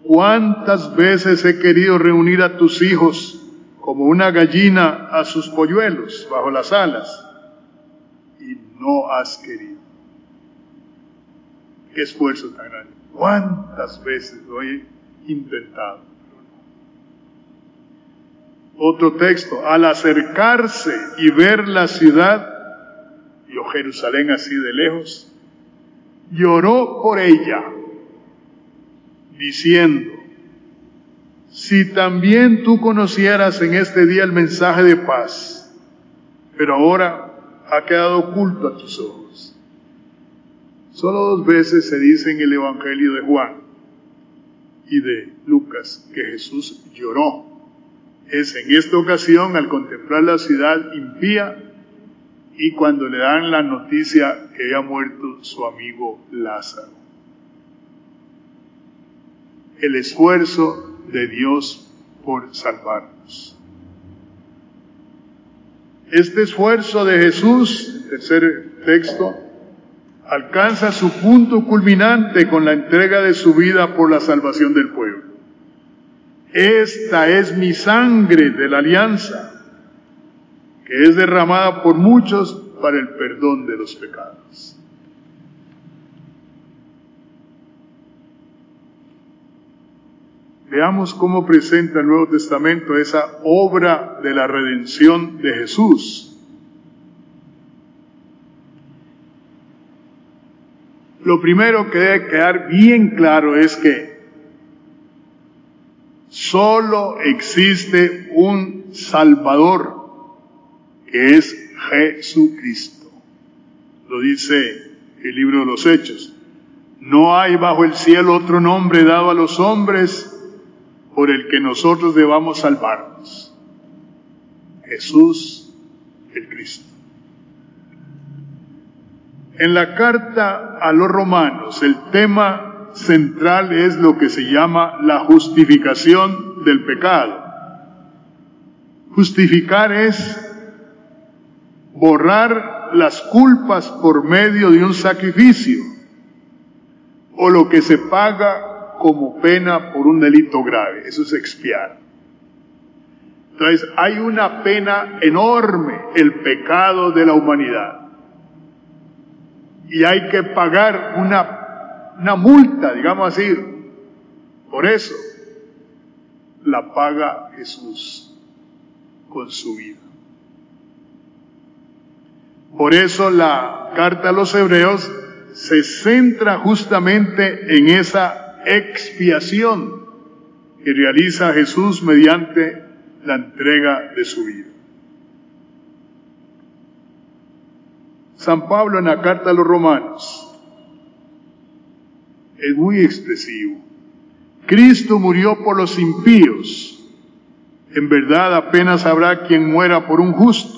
¿Cuántas veces he querido reunir a tus hijos como una gallina a sus polluelos bajo las alas? Y no has querido. Qué esfuerzo tan grande. ¿Cuántas veces lo he intentado? Otro texto, al acercarse y ver la ciudad, vio Jerusalén así de lejos, lloró por ella, diciendo, si también tú conocieras en este día el mensaje de paz, pero ahora ha quedado oculto a tus ojos. Solo dos veces se dice en el Evangelio de Juan y de Lucas que Jesús lloró. Es en esta ocasión al contemplar la ciudad impía y cuando le dan la noticia que había muerto su amigo Lázaro. El esfuerzo de Dios por salvarnos. Este esfuerzo de Jesús, tercer texto, alcanza su punto culminante con la entrega de su vida por la salvación del pueblo. Esta es mi sangre de la alianza, que es derramada por muchos para el perdón de los pecados. Veamos cómo presenta el Nuevo Testamento esa obra de la redención de Jesús. Lo primero que debe quedar bien claro es que solo existe un Salvador, que es Jesucristo. Lo dice el libro de los Hechos. No hay bajo el cielo otro nombre dado a los hombres por el que nosotros debamos salvarnos. Jesús el Cristo. En la carta a los romanos, el tema central es lo que se llama la justificación del pecado. Justificar es borrar las culpas por medio de un sacrificio o lo que se paga como pena por un delito grave. Eso es expiar. Entonces hay una pena enorme, el pecado de la humanidad y hay que pagar una, una multa, digamos así. Por eso la paga Jesús con su vida. Por eso la carta a los hebreos se centra justamente en esa expiación que realiza Jesús mediante la entrega de su vida. San Pablo en la carta a los romanos es muy expresivo. Cristo murió por los impíos. En verdad apenas habrá quien muera por un justo.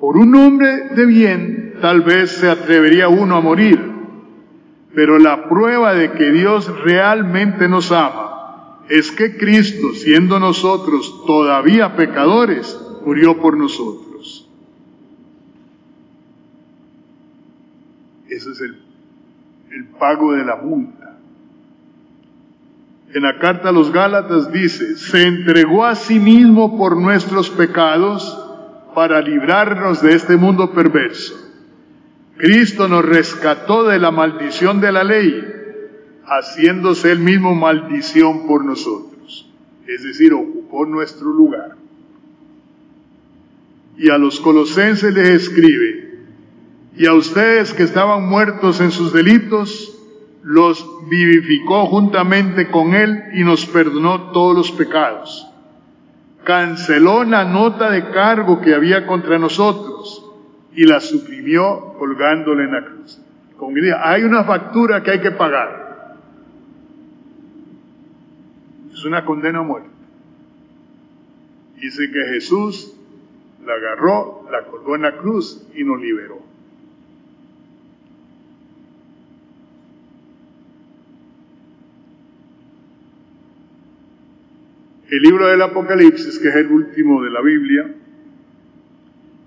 Por un hombre de bien tal vez se atrevería uno a morir. Pero la prueba de que Dios realmente nos ama es que Cristo, siendo nosotros todavía pecadores, murió por nosotros. Ese es el, pago de la multa. En la carta a los Gálatas dice, se entregó a sí mismo por nuestros pecados para librarnos de este mundo perverso. Cristo nos rescató de la maldición de la ley, haciéndose él mismo maldición por nosotros. Es decir, ocupó nuestro lugar. Y a los colosenses les escribe, y a ustedes que estaban muertos en sus delitos, los vivificó juntamente con Él y nos perdonó todos los pecados. Canceló la nota de cargo que había contra nosotros y la suprimió colgándola en la cruz. Como hay una factura que hay que pagar. Es una condena a muerte. Dice que Jesús la agarró, la colgó en la cruz y nos liberó. El libro del Apocalipsis, que es el último de la Biblia,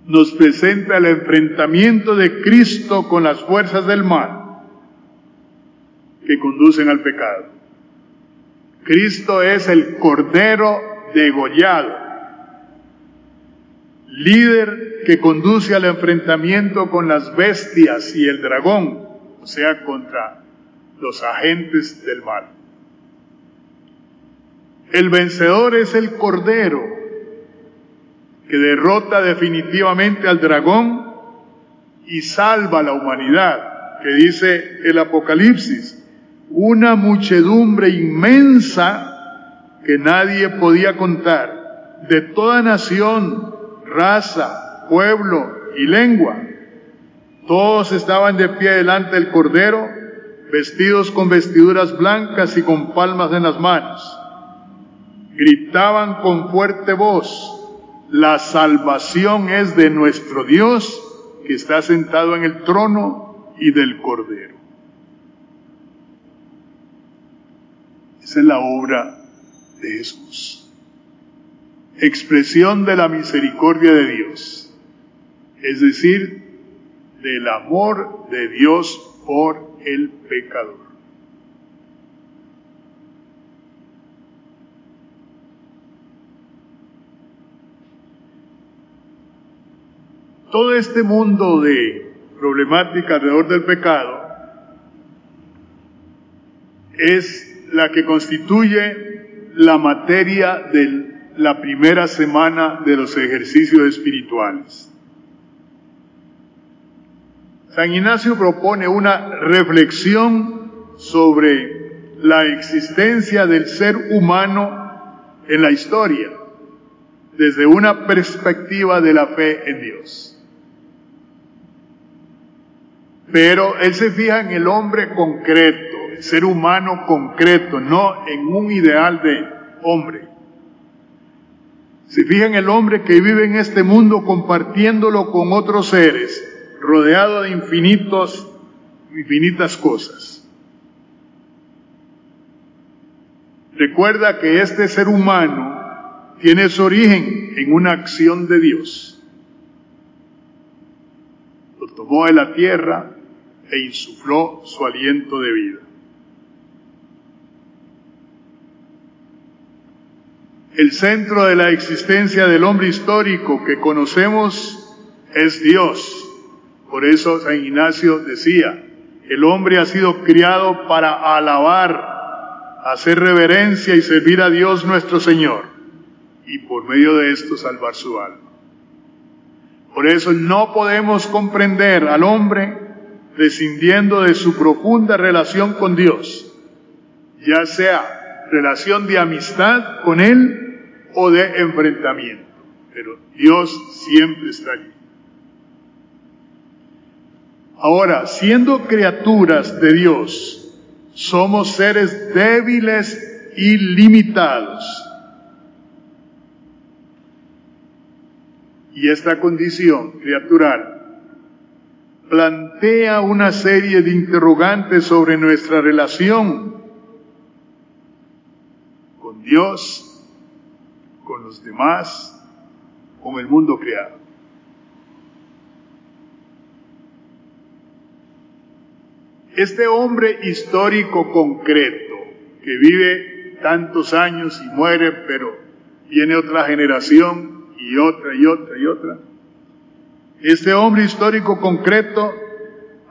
nos presenta el enfrentamiento de Cristo con las fuerzas del mal que conducen al pecado. Cristo es el Cordero degollado, líder que conduce al enfrentamiento con las bestias y el dragón, o sea, contra los agentes del mal. El vencedor es el Cordero, que derrota definitivamente al dragón y salva a la humanidad, que dice el Apocalipsis, una muchedumbre inmensa que nadie podía contar, de toda nación, raza, pueblo y lengua. Todos estaban de pie delante del Cordero, vestidos con vestiduras blancas y con palmas en las manos gritaban con fuerte voz, la salvación es de nuestro Dios que está sentado en el trono y del Cordero. Esa es la obra de Jesús. Expresión de la misericordia de Dios, es decir, del amor de Dios por el pecador. Todo este mundo de problemática alrededor del pecado es la que constituye la materia de la primera semana de los ejercicios espirituales. San Ignacio propone una reflexión sobre la existencia del ser humano en la historia desde una perspectiva de la fe en Dios. Pero él se fija en el hombre concreto, el ser humano concreto, no en un ideal de hombre. Se fija en el hombre que vive en este mundo compartiéndolo con otros seres, rodeado de infinitos, infinitas cosas. Recuerda que este ser humano tiene su origen en una acción de Dios. Lo tomó de la tierra, e insufló su aliento de vida. El centro de la existencia del hombre histórico que conocemos es Dios. Por eso San Ignacio decía, el hombre ha sido criado para alabar, hacer reverencia y servir a Dios nuestro Señor, y por medio de esto salvar su alma. Por eso no podemos comprender al hombre prescindiendo de su profunda relación con Dios, ya sea relación de amistad con Él o de enfrentamiento. Pero Dios siempre está allí. Ahora, siendo criaturas de Dios, somos seres débiles y limitados. Y esta condición criatural plantea una serie de interrogantes sobre nuestra relación con Dios, con los demás, con el mundo creado. Este hombre histórico concreto que vive tantos años y muere, pero viene otra generación y otra y otra y otra, este hombre histórico concreto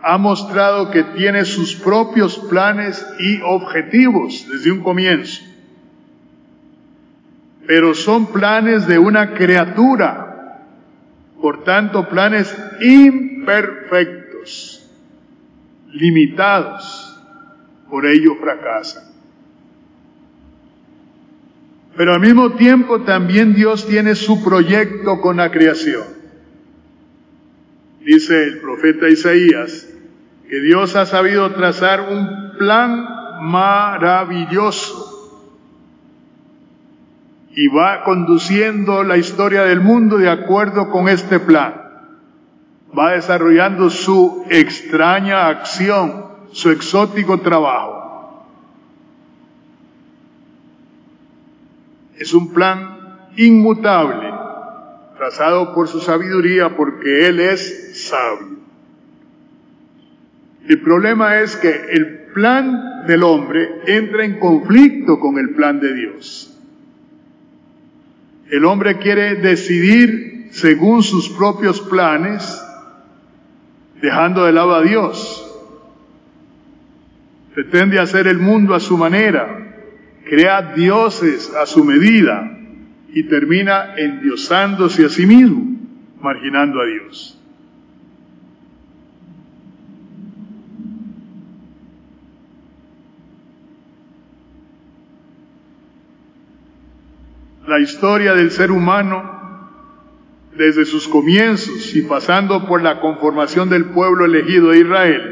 ha mostrado que tiene sus propios planes y objetivos desde un comienzo. Pero son planes de una criatura, por tanto planes imperfectos, limitados, por ello fracasan. Pero al mismo tiempo también Dios tiene su proyecto con la creación. Dice el profeta Isaías que Dios ha sabido trazar un plan maravilloso y va conduciendo la historia del mundo de acuerdo con este plan. Va desarrollando su extraña acción, su exótico trabajo. Es un plan inmutable trazado por su sabiduría porque Él es El problema es que el plan del hombre entra en conflicto con el plan de Dios. El hombre quiere decidir según sus propios planes, dejando de lado a Dios. Pretende hacer el mundo a su manera, crea dioses a su medida, y termina endiosándose a sí mismo, marginando a Dios. La historia del ser humano, desde sus comienzos y pasando por la conformación del pueblo elegido de Israel,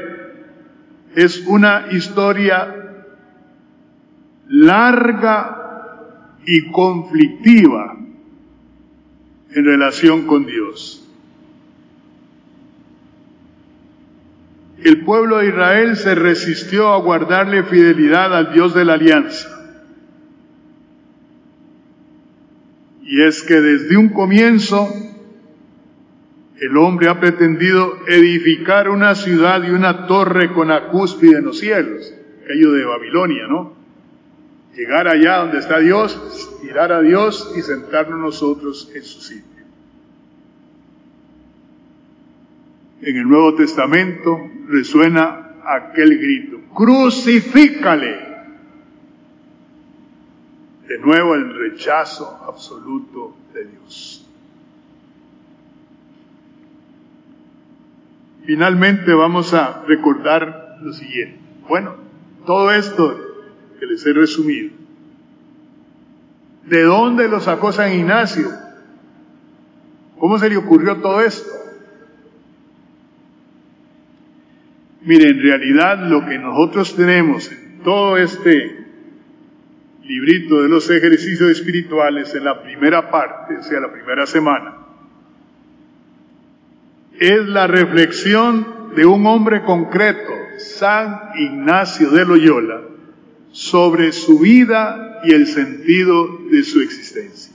es una historia larga y conflictiva en relación con Dios. el pueblo de Israel se resistió a guardarle fidelidad al Dios de la alianza. Y es que desde un comienzo el hombre ha pretendido edificar una ciudad y una torre con la cúspide en los cielos, aquello de Babilonia, ¿no? Llegar allá donde está Dios, tirar a Dios y sentarnos nosotros en su sitio. En el Nuevo Testamento resuena aquel grito, crucifícale. De nuevo el rechazo absoluto de Dios. Finalmente vamos a recordar lo siguiente. Bueno, todo esto que les he resumido, ¿de dónde lo sacó San Ignacio? ¿Cómo se le ocurrió todo esto? Mire, en realidad lo que nosotros tenemos en todo este librito de los ejercicios espirituales en la primera parte, o sea, la primera semana, es la reflexión de un hombre concreto, San Ignacio de Loyola, sobre su vida y el sentido de su existencia.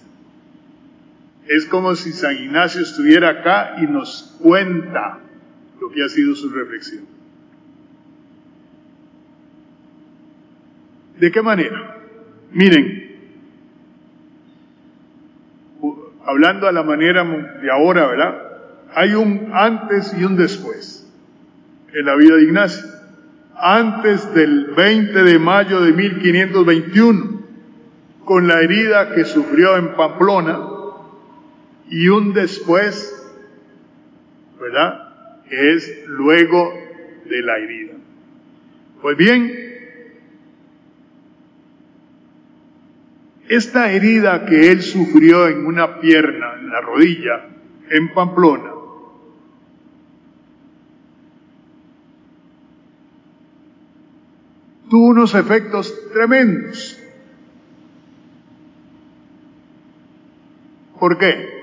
Es como si San Ignacio estuviera acá y nos cuenta lo que ha sido su reflexión. ¿De qué manera? Miren, hablando a la manera de ahora, ¿verdad? Hay un antes y un después en la vida de Ignacio. Antes del 20 de mayo de 1521, con la herida que sufrió en Pamplona, y un después, ¿verdad? Es luego de la herida. Pues bien, Esta herida que él sufrió en una pierna, en la rodilla, en Pamplona, tuvo unos efectos tremendos. ¿Por qué?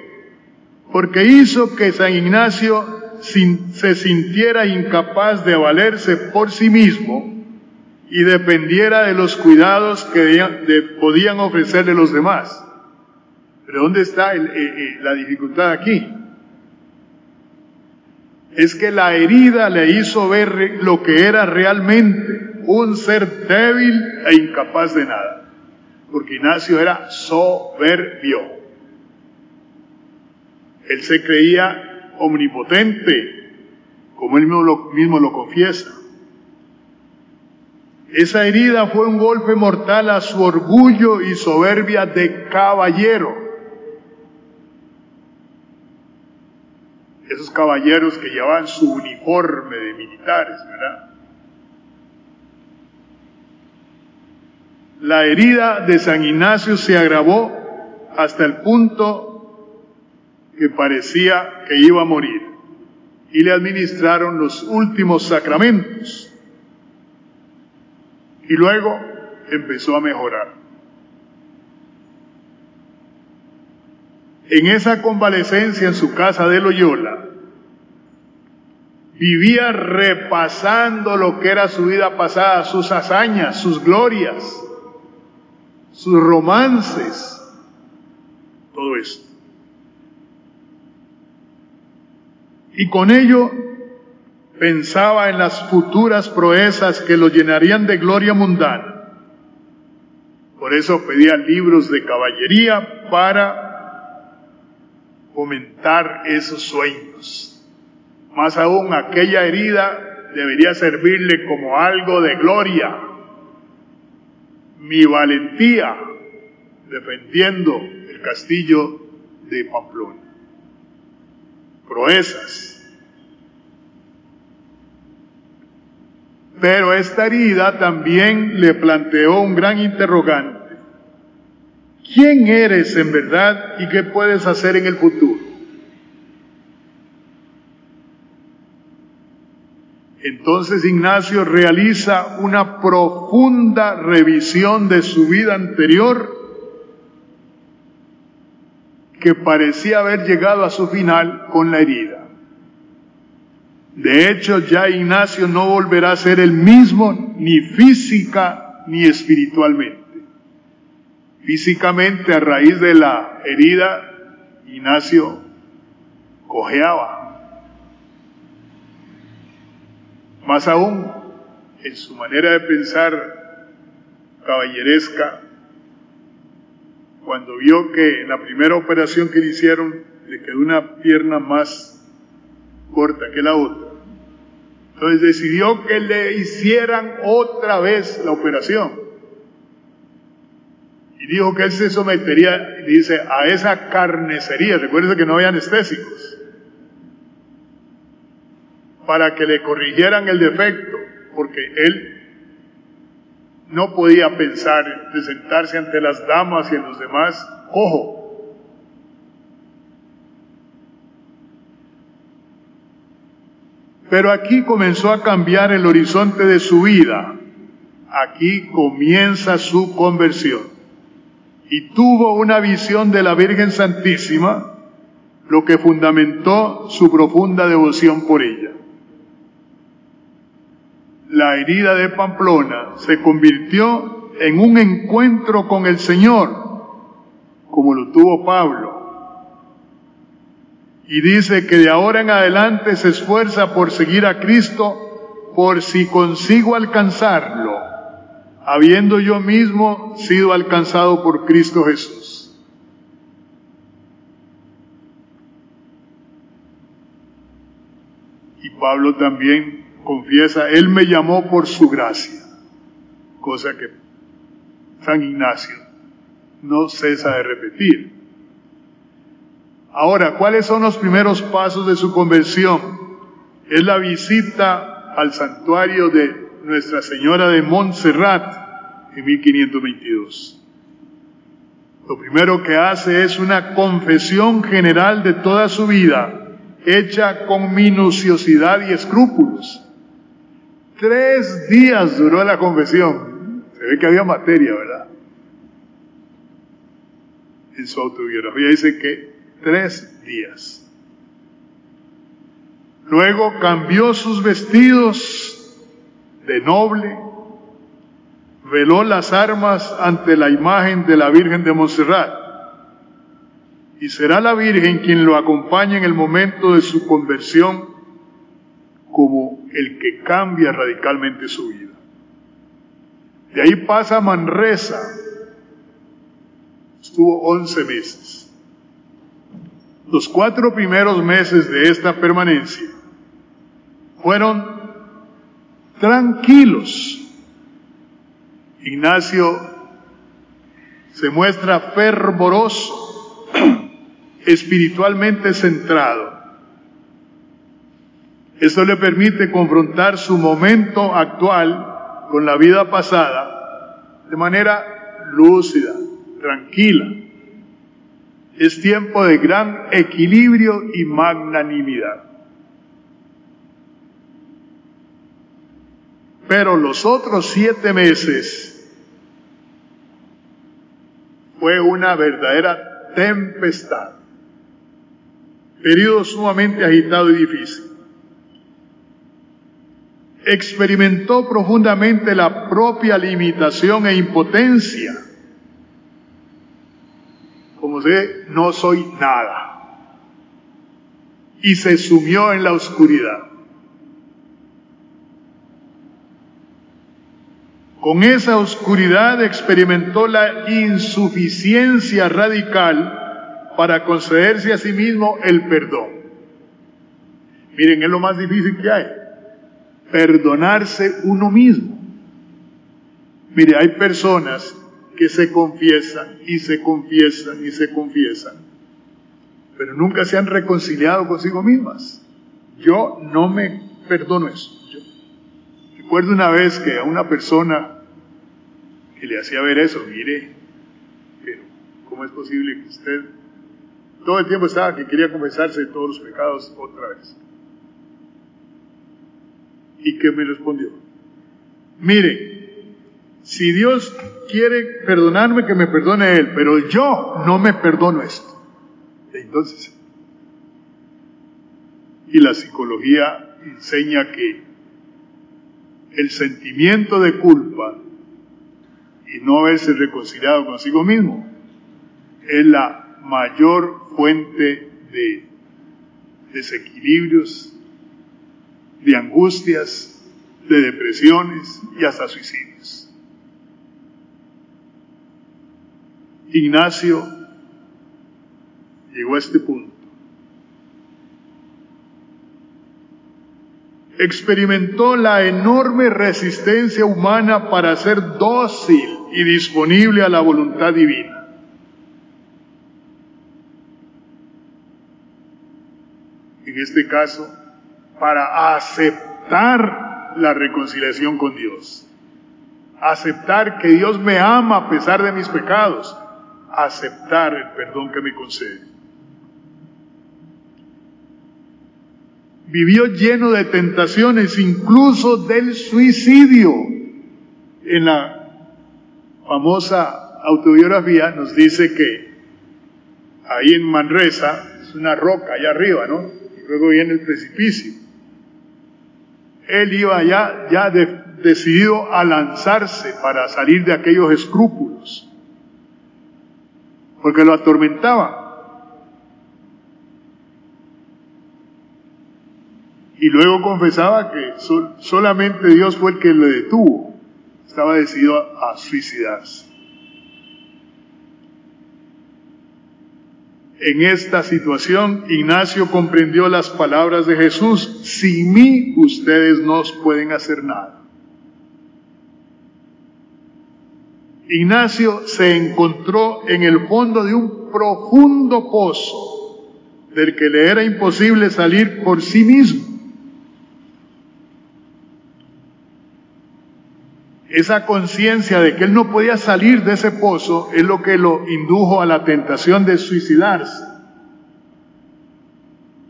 Porque hizo que San Ignacio se sintiera incapaz de valerse por sí mismo y dependiera de los cuidados que podían ofrecerle los demás. Pero ¿dónde está eh, eh, la dificultad aquí? Es que la herida le hizo ver lo que era realmente un ser débil e incapaz de nada. Porque Ignacio era soberbio. Él se creía omnipotente, como él mismo lo confiesa. Esa herida fue un golpe mortal a su orgullo y soberbia de caballero. Esos caballeros que llevaban su uniforme de militares, ¿verdad? La herida de San Ignacio se agravó hasta el punto que parecía que iba a morir y le administraron los últimos sacramentos y luego empezó a mejorar. En esa convalecencia en su casa de Loyola, vivía repasando lo que era su vida pasada, sus hazañas, sus glorias, sus romances, todo esto. Y con ello pensaba en las futuras proezas que lo llenarían de gloria mundana. Por eso pedía libros de caballería para fomentar esos sueños. Más aún, aquella herida debería servirle como algo de gloria. Mi valentía defendiendo el castillo de Pamplona. Proezas Pero esta herida también le planteó un gran interrogante. ¿Quién eres en verdad y qué puedes hacer en el futuro? Entonces Ignacio realiza una profunda revisión de su vida anterior que parecía haber llegado a su final con la herida. De hecho, ya Ignacio no volverá a ser el mismo ni física ni espiritualmente. Físicamente, a raíz de la herida, Ignacio cojeaba. Más aún, en su manera de pensar caballeresca, cuando vio que en la primera operación que le hicieron le quedó una pierna más corta que la otra, entonces decidió que le hicieran otra vez la operación. Y dijo que él se sometería, dice, a esa carnecería. Recuerden que no había anestésicos. Para que le corrigieran el defecto, porque él no podía pensar de sentarse ante las damas y en los demás ojo. Pero aquí comenzó a cambiar el horizonte de su vida. Aquí comienza su conversión. Y tuvo una visión de la Virgen Santísima, lo que fundamentó su profunda devoción por ella la herida de Pamplona se convirtió en un encuentro con el Señor, como lo tuvo Pablo. Y dice que de ahora en adelante se esfuerza por seguir a Cristo por si consigo alcanzarlo, habiendo yo mismo sido alcanzado por Cristo Jesús. Y Pablo también confiesa, Él me llamó por su gracia, cosa que San Ignacio no cesa de repetir. Ahora, ¿cuáles son los primeros pasos de su conversión? Es la visita al santuario de Nuestra Señora de Montserrat en 1522. Lo primero que hace es una confesión general de toda su vida, hecha con minuciosidad y escrúpulos. Tres días duró la confesión. Se ve que había materia, ¿verdad? En su autobiografía dice que tres días. Luego cambió sus vestidos de noble, veló las armas ante la imagen de la Virgen de Montserrat. Y será la Virgen quien lo acompañe en el momento de su conversión como el que cambia radicalmente su vida. De ahí pasa Manresa. Estuvo 11 meses. Los cuatro primeros meses de esta permanencia fueron tranquilos. Ignacio se muestra fervoroso, espiritualmente centrado esto le permite confrontar su momento actual con la vida pasada de manera lúcida, tranquila. Es tiempo de gran equilibrio y magnanimidad. Pero los otros siete meses fue una verdadera tempestad, periodo sumamente agitado y difícil experimentó profundamente la propia limitación e impotencia. Como sé, no soy nada. Y se sumió en la oscuridad. Con esa oscuridad experimentó la insuficiencia radical para concederse a sí mismo el perdón. Miren, es lo más difícil que hay perdonarse uno mismo. Mire, hay personas que se confiesan y se confiesan y se confiesan, pero nunca se han reconciliado consigo mismas. Yo no me perdono eso. recuerdo una vez que a una persona que le hacía ver eso, mire, pero ¿cómo es posible que usted todo el tiempo estaba que quería confesarse de todos los pecados otra vez? y que me respondió, mire, si Dios quiere perdonarme, que me perdone Él, pero yo no me perdono esto. Entonces, y la psicología enseña que el sentimiento de culpa y no haberse reconciliado consigo mismo es la mayor fuente de desequilibrios, de angustias, de depresiones y hasta suicidios. Ignacio llegó a este punto. Experimentó la enorme resistencia humana para ser dócil y disponible a la voluntad divina. En este caso, para aceptar la reconciliación con Dios. Aceptar que Dios me ama a pesar de mis pecados. Aceptar el perdón que me concede. vivió lleno de tentaciones, incluso del suicidio. En la famosa autobiografía nos dice que ahí en Manresa, es una roca allá arriba, ¿no? Y luego viene el precipicio. Él iba allá ya decidido a lanzarse para salir de aquellos escrúpulos, porque lo atormentaba. Y luego confesaba que solamente Dios fue el que le detuvo. Estaba decidido a, suicidarse. En esta situación, Ignacio comprendió las palabras de Jesús, sin mí ustedes no pueden hacer nada. Ignacio se encontró en el fondo de un profundo pozo del que le era imposible salir por sí mismo. esa conciencia de que él no podía salir de ese pozo es lo que lo indujo a la tentación de suicidarse.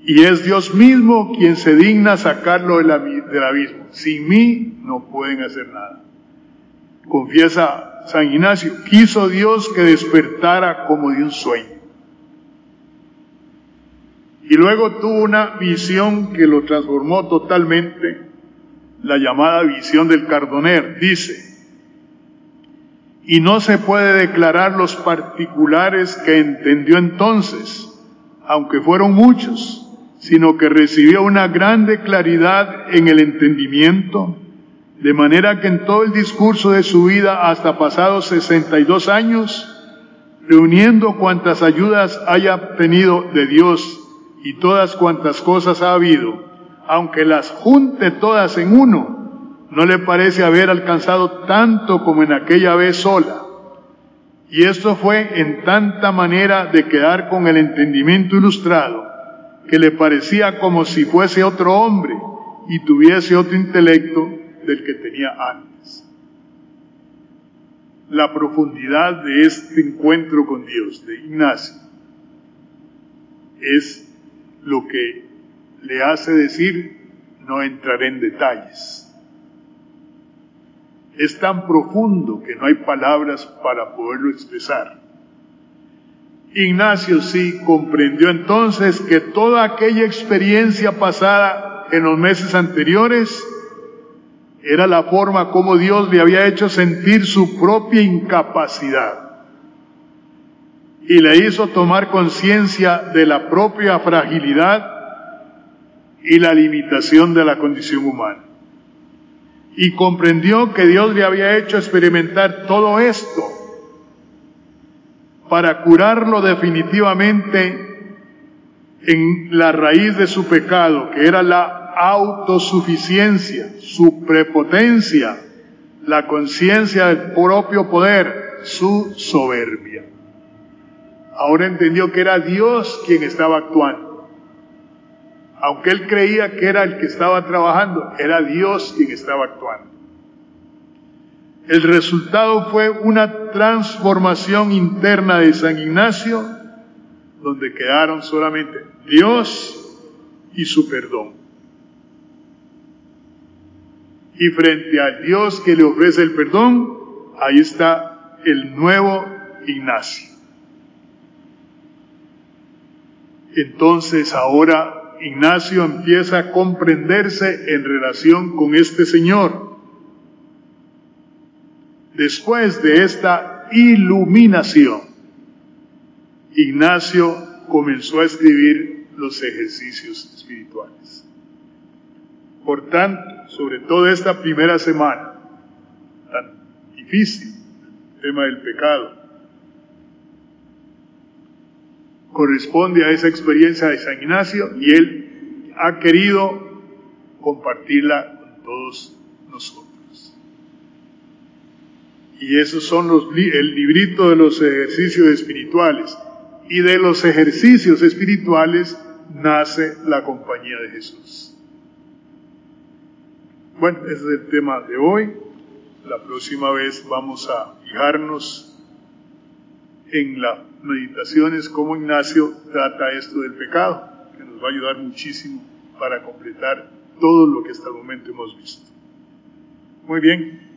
Y es Dios mismo quien se digna sacarlo del, abismo. Sin mí no pueden hacer nada. Confiesa San Ignacio, quiso Dios que despertara como de un sueño. Y luego tuvo una visión que lo transformó totalmente la llamada visión del cardoner. Dice, y no se puede declarar los particulares que entendió entonces, aunque fueron muchos, sino que recibió una grande claridad en el entendimiento, de manera que en todo el discurso de su vida hasta pasados 62 años, reuniendo cuantas ayudas haya obtenido de Dios y todas cuantas cosas ha habido, aunque las junte todas en uno, no le parece haber alcanzado tanto como en aquella vez sola. Y esto fue en tanta manera de quedar con el entendimiento ilustrado, que le parecía como si fuese otro hombre y tuviese otro intelecto del que tenía antes. La profundidad de este encuentro con Dios de Ignacio es lo que le hace decir, no entraré en detalles. Es tan profundo que no hay palabras para poderlo expresar. Ignacio sí comprendió entonces que toda aquella experiencia pasada en los meses anteriores era la forma como Dios le había hecho sentir su propia incapacidad y le hizo tomar conciencia de la propia fragilidad y la limitación de la condición humana. Y comprendió que Dios le había hecho experimentar todo esto para curarlo definitivamente en la raíz de su pecado, que era la autosuficiencia, su prepotencia, la conciencia del propio poder, su soberbia. Ahora entendió que era Dios quien estaba actuando aunque él creía que era el que estaba trabajando, era Dios quien estaba actuando. El resultado fue una transformación interna de San Ignacio, donde quedaron solamente Dios y su perdón. Y frente al Dios que le ofrece el perdón, ahí está el nuevo Ignacio. Entonces ahora Ignacio empieza a comprenderse en relación con este Señor. Después de esta iluminación, Ignacio comenzó a escribir los ejercicios espirituales. Por tanto, sobre todo esta primera semana, tan difícil, el tema del pecado, corresponde a esa experiencia de San Ignacio y él ha querido compartirla con todos nosotros. Y esos son los, el librito de los ejercicios espirituales. Y de los ejercicios espirituales nace la compañía de Jesús. Bueno, ese es el tema de hoy. La próxima vez vamos a fijarnos en las meditaciones como Ignacio trata esto del pecado, que nos va a ayudar muchísimo para completar todo lo que hasta el momento hemos visto. Muy bien,